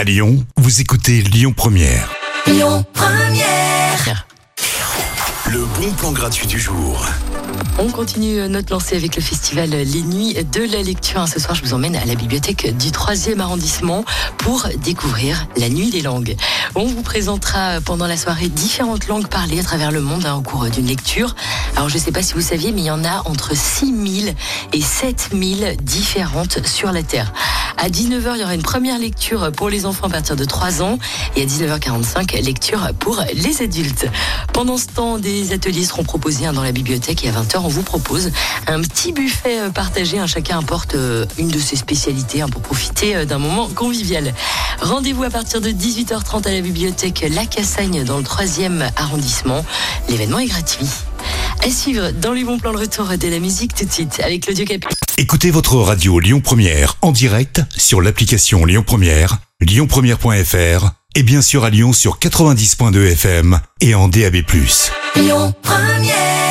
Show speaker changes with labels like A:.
A: À Lyon, vous écoutez Lyon Première.
B: Lyon Première.
A: Le bon plan gratuit du jour.
C: On continue notre lancée avec le festival Les Nuits de la Lecture. Ce soir, je vous emmène à la bibliothèque du 3e arrondissement pour découvrir la Nuit des langues. On vous présentera pendant la soirée différentes langues parlées à travers le monde hein, au cours d'une lecture. Alors, je ne sais pas si vous saviez, mais il y en a entre 6000 et 7000 différentes sur la Terre. À 19h, il y aura une première lecture pour les enfants à partir de 3 ans et à 19h45, lecture pour les adultes. Pendant ce temps, des ateliers seront proposés dans la bibliothèque et à 20h, on vous propose un petit buffet euh, partagé. Chacun apporte euh, une de ses spécialités hein, pour profiter euh, d'un moment convivial. Rendez-vous à partir de 18h30 à la bibliothèque La Cassagne dans le 3e arrondissement. L'événement est gratuit. À suivre dans les bons plans de retour de la musique tout de suite avec Claudio Capi.
A: Écoutez votre radio Lyon Première en direct sur l'application Lyon Première, lyonpremière.fr et bien sûr à Lyon sur 90.2 FM et en DAB+.
B: Lyon Première.